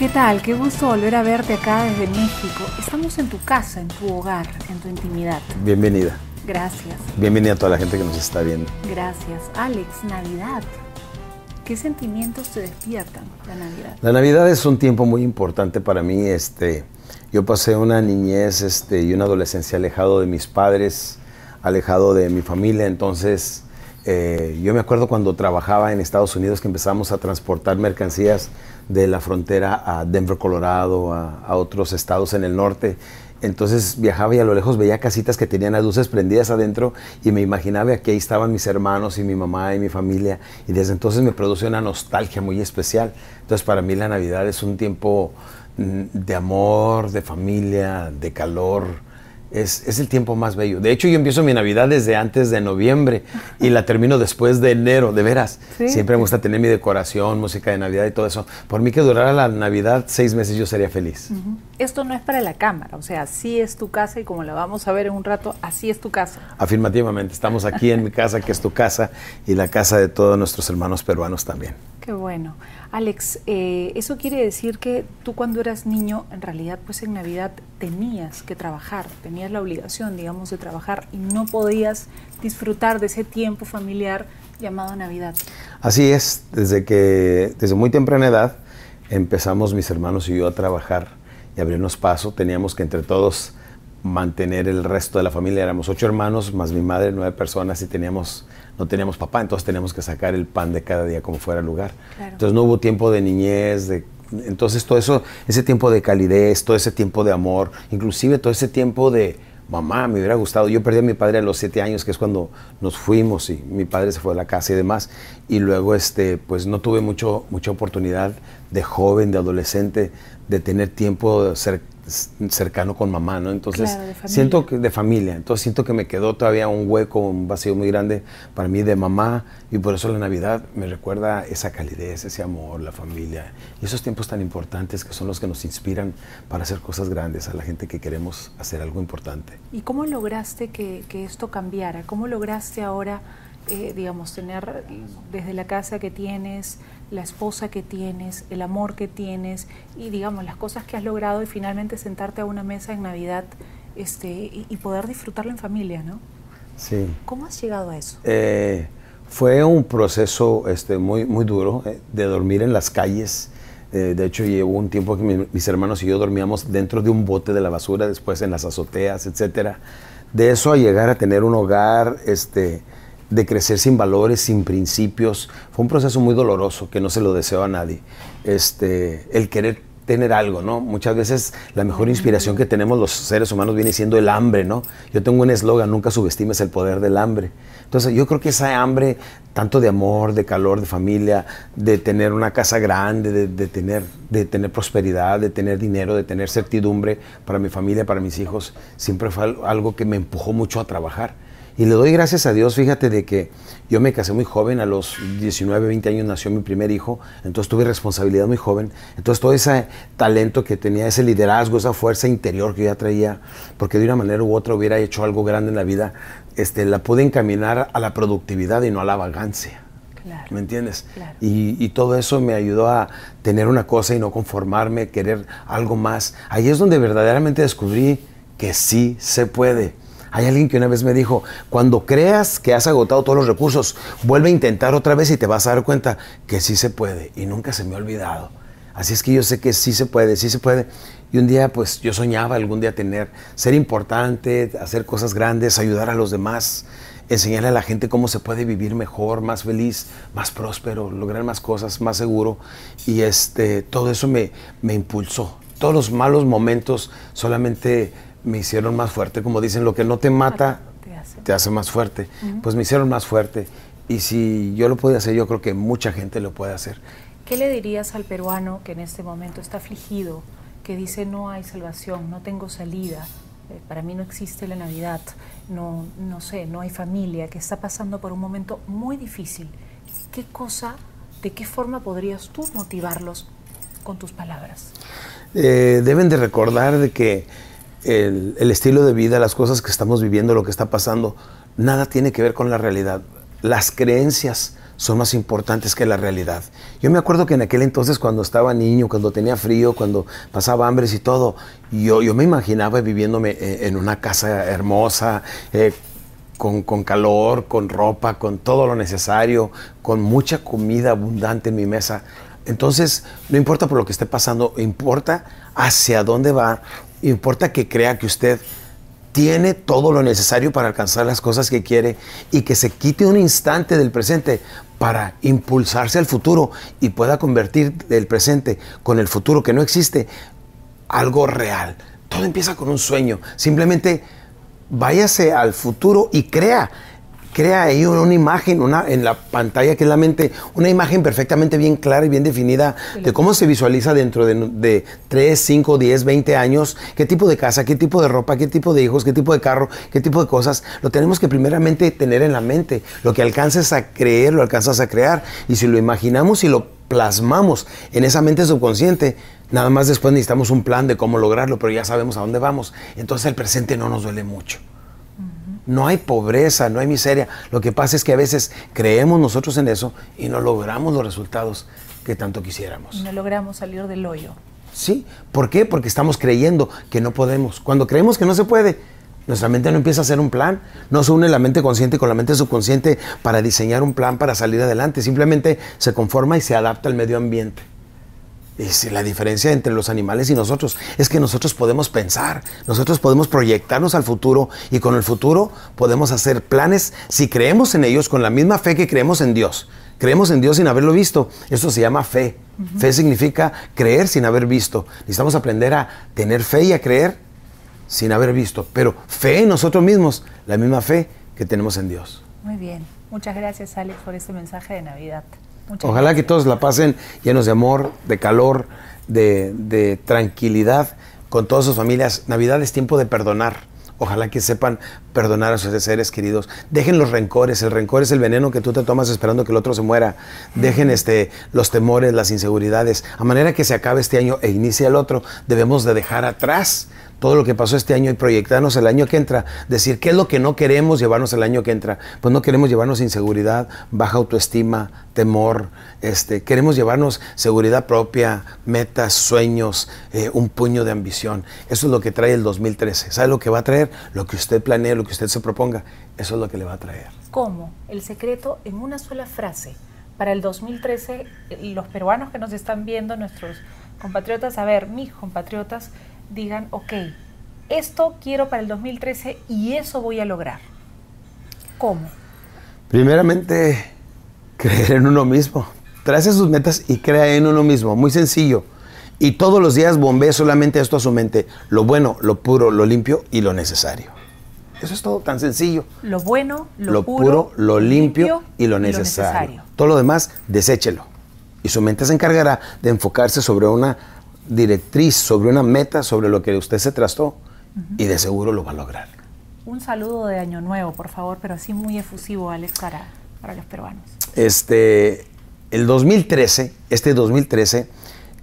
¿qué tal? Qué gusto volver a verte acá desde México. Estamos en tu casa, en tu hogar, en tu intimidad. Bienvenida. Gracias. Bienvenida a toda la gente que nos está viendo. Gracias. Alex, Navidad. ¿Qué sentimientos te despiertan la Navidad? La Navidad es un tiempo muy importante para mí. Este, yo pasé una niñez este, y una adolescencia alejado de mis padres, alejado de mi familia, entonces eh, yo me acuerdo cuando trabajaba en Estados Unidos que empezamos a transportar mercancías de la frontera a Denver, Colorado, a, otros estados en el norte. Entonces viajaba y a lo lejos veía casitas que tenían las luces prendidas adentro y me imaginaba que ahí estaban mis hermanos y mi mamá y mi familia y desde entonces me produce una nostalgia muy especial. Entonces para mí la Navidad es un tiempo mm, de amor, de familia, de calor, es, el tiempo más bello. De hecho, yo empiezo mi Navidad desde antes de noviembre y la termino después de enero, de veras. Siempre me gusta tener mi decoración, música de Navidad y todo eso. Por mí que durara la Navidad seis meses yo sería feliz. Esto no es para la cámara, o sea, así es tu casa y como la vamos a ver en un rato, así es tu casa. Afirmativamente, estamos aquí en mi casa, que es tu casa, y la casa de todos nuestros hermanos peruanos también. Qué bueno. Alex, eh, eso quiere decir que tú cuando eras niño, en realidad, pues en Navidad tenías que trabajar, tenías la obligación, digamos, de trabajar y no podías disfrutar de ese tiempo familiar llamado Navidad. Así es, desde que, desde muy temprana edad, empezamos mis hermanos y yo a trabajar y abrirnos paso. Teníamos que entre todos mantener el resto de la familia. Éramos ocho hermanos, más mi madre, nueve personas y teníamos no teníamos papá, entonces teníamos que sacar el pan de cada día como fuera el lugar. Entonces no hubo tiempo de niñez, de, entonces todo eso, ese tiempo de calidez, todo ese tiempo de amor, inclusive todo ese tiempo de mamá, me hubiera gustado. Yo perdí a mi padre a los siete años, que es cuando nos fuimos y mi padre se fue a la casa y demás. Y luego, este, pues no tuve mucho, mucha oportunidad de joven, de adolescente, de tener tiempo cerca cercano con mamá, ¿no? Entonces, siento que de familia, entonces siento que me quedó todavía un hueco, un vacío muy grande para mí de mamá y por eso la Navidad me recuerda esa calidez, ese amor, la familia y esos tiempos tan importantes que son los que nos inspiran para hacer cosas grandes a la gente que queremos hacer algo importante. ¿Y cómo lograste que, que esto cambiara? ¿Cómo lograste ahora, eh, digamos, tener desde la casa que tienes, la esposa que tienes, el amor que tienes y digamos las cosas que has logrado y finalmente sentarte a una mesa en Navidad este, y, poder disfrutarlo en familia, ¿no? Sí. ¿Cómo has llegado a eso? Eh, fue un proceso este, muy, muy duro eh, de dormir en las calles. Eh, de hecho, llevó un tiempo que mis hermanos y yo dormíamos dentro de un bote de la basura, después en las azoteas, etc. De eso a llegar a tener un hogar, este, de crecer sin valores, sin principios. Fue un proceso muy doloroso que no se lo deseo a nadie. Este, el querer tener algo, ¿no? Muchas veces la mejor inspiración que tenemos los seres humanos viene siendo el hambre, ¿no? Yo tengo un eslogan, nunca subestimes el poder del hambre. Entonces yo creo que esa hambre, tanto de amor, de calor, de familia, de tener una casa grande, de, tener, de tener prosperidad, de tener dinero, de tener certidumbre para mi familia, para mis hijos, siempre fue algo que me empujó mucho a trabajar. Y le doy gracias a Dios, fíjate de que yo me casé muy joven, a los 19, 20 años nació mi primer hijo, entonces tuve responsabilidad muy joven, entonces todo ese talento que tenía, ese liderazgo, esa fuerza interior que ya traía, porque de una manera u otra hubiera hecho algo grande en la vida, este, la pude encaminar a la productividad y no a la vagancia. ¿Me entiendes? Y, y, todo eso me ayudó a tener una cosa y no conformarme, querer algo más. Ahí es donde verdaderamente descubrí que sí se puede. Hay alguien que una vez me dijo, cuando creas que has agotado todos los recursos, vuelve a intentar otra vez y te vas a dar cuenta que sí se puede. Y nunca se me ha olvidado. Así es que yo sé que sí se puede, sí se puede. Y un día, pues yo soñaba algún día tener, ser importante, hacer cosas grandes, ayudar a los demás, enseñarle a la gente cómo se puede vivir mejor, más feliz, más próspero, lograr más cosas, más seguro. Y este, todo eso me, me impulsó. Todos los malos momentos solamente me hicieron más fuerte. Como dicen, lo que no te mata te hace, más fuerte. Pues me hicieron más fuerte. Y si yo lo puedo hacer, yo creo que mucha gente lo puede hacer. ¿Qué le dirías al peruano que en este momento está afligido, que dice no hay salvación, no tengo salida, eh, para mí no existe la Navidad, no, no sé, no hay familia, que está pasando por un momento muy difícil? ¿Qué cosa, de qué forma podrías tú motivarlos con tus palabras? Eh, deben de recordar de que el, estilo de vida, las cosas que estamos viviendo, lo que está pasando, nada tiene que ver con la realidad. Las creencias son más importantes que la realidad. Yo me acuerdo que en aquel entonces cuando estaba niño, cuando tenía frío, cuando pasaba hambres y todo, yo, yo me imaginaba viviéndome eh, en una casa hermosa, eh, con, con, calor, con ropa, con todo lo necesario, con mucha comida abundante en mi mesa. Entonces, no importa por lo que esté pasando, importa hacia dónde va, importa que crea que usted tiene todo lo necesario para alcanzar las cosas que quiere y que se quite un instante del presente para impulsarse al futuro y pueda convertir el presente con el futuro que no existe algo real. Todo empieza con un sueño. Simplemente váyase al futuro y crea crea ahí una imagen una, en la pantalla que es la mente, una imagen perfectamente bien clara y bien definida de cómo se visualiza dentro de, de 3, 5, 10, 20 años, qué tipo de casa, qué tipo de ropa, qué tipo de hijos, qué tipo de carro, qué tipo de cosas. Lo tenemos que primeramente tener en la mente. Lo que alcances a creer, lo alcanzas a crear. Y si lo imaginamos y lo plasmamos en esa mente subconsciente, nada más después necesitamos un plan de cómo lograrlo, pero ya sabemos a dónde vamos. Entonces el presente no nos duele mucho. No hay pobreza, no hay miseria. Lo que pasa es que a veces creemos nosotros en eso y no logramos los resultados que tanto quisiéramos. No logramos salir del hoyo. Sí, ¿por qué? Porque estamos creyendo que no podemos. Cuando creemos que no se puede, nuestra mente no empieza a hacer un plan, no se une la mente consciente con la mente subconsciente para diseñar un plan para salir adelante, simplemente se conforma y se adapta al medio ambiente. Es la diferencia entre los animales y nosotros es que nosotros podemos pensar, nosotros podemos proyectarnos al futuro y con el futuro podemos hacer planes si creemos en ellos con la misma fe que creemos en Dios. Creemos en Dios sin haberlo visto. Eso se llama fe. Fe significa creer sin haber visto. Necesitamos aprender a tener fe y a creer sin haber visto. Pero fe en nosotros mismos, la misma fe que tenemos en Dios. Muy bien. Muchas gracias, Alex, por este mensaje de Navidad. Ojalá que todos la pasen llenos de amor, de calor, de, tranquilidad con todas sus familias. Navidad es tiempo de perdonar. Ojalá que sepan perdonar a sus seres queridos. Dejen los rencores. El rencor es el veneno que tú te tomas esperando que el otro se muera. Dejen este, los temores, las inseguridades. A manera que se acabe este año e inicie el otro, debemos de dejar atrás todo lo que pasó este año y proyectarnos el año que entra, decir qué es lo que no queremos llevarnos el año que entra. Pues no queremos llevarnos inseguridad, baja autoestima, temor, este, queremos llevarnos seguridad propia, metas, sueños, eh, un puño de ambición. Eso es lo que trae el 2013. ¿Sabe lo que va a traer? Lo que usted planee, lo que usted se proponga, eso es lo que le va a traer. ¿Cómo? El secreto en una sola frase. Para el 2013, los peruanos que nos están viendo, nuestros compatriotas, a ver, mis compatriotas, digan, ok, esto quiero para el 2013 y eso voy a lograr. ¿Cómo? Primeramente, creer en uno mismo. Trace sus metas y crea en uno mismo. Muy sencillo. Y todos los días bombee solamente esto a su mente. Lo bueno, lo puro, lo limpio y lo necesario. Eso es todo tan sencillo. Lo bueno, lo, puro, lo limpio, y, lo necesario. Todo lo demás, deséchelo. Y su mente se encargará de enfocarse sobre una directriz, sobre una meta, sobre lo que usted se trastó y de seguro lo va a lograr. Un saludo de Año Nuevo, por favor, pero así muy efusivo, Alex, para, para los peruanos. Este, el 2013, este 2013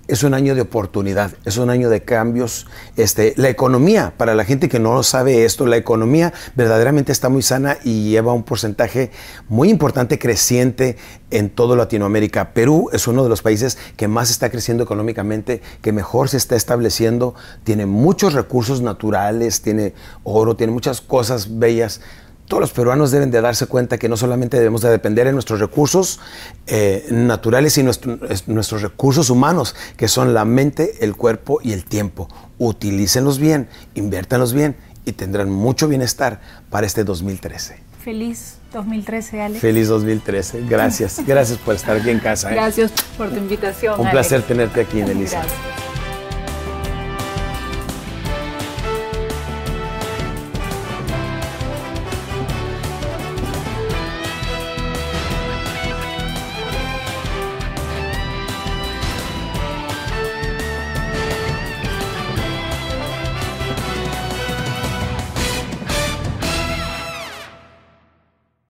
es un año de oportunidad, es un año de cambios. Este, la economía, para la gente que no sabe esto, la economía verdaderamente está muy sana y lleva un porcentaje muy importante creciente en toda Latinoamérica. Perú es uno de los países que más está creciendo económicamente, que mejor se está estableciendo, tiene muchos recursos naturales, tiene oro, tiene muchas cosas bellas todos los peruanos deben de darse cuenta que no solamente debemos de depender de nuestros recursos eh, naturales, sino nuestros recursos humanos, que son la mente, el cuerpo y el tiempo. Utilícenlos bien, inviértanlos bien y tendrán mucho bienestar para este 2013. Feliz 2013, Alex. Feliz 2013. Gracias. Gracias por estar aquí en casa. ¿eh? Gracias por tu invitación. Un placer tenerte aquí, Elisa. Gracias.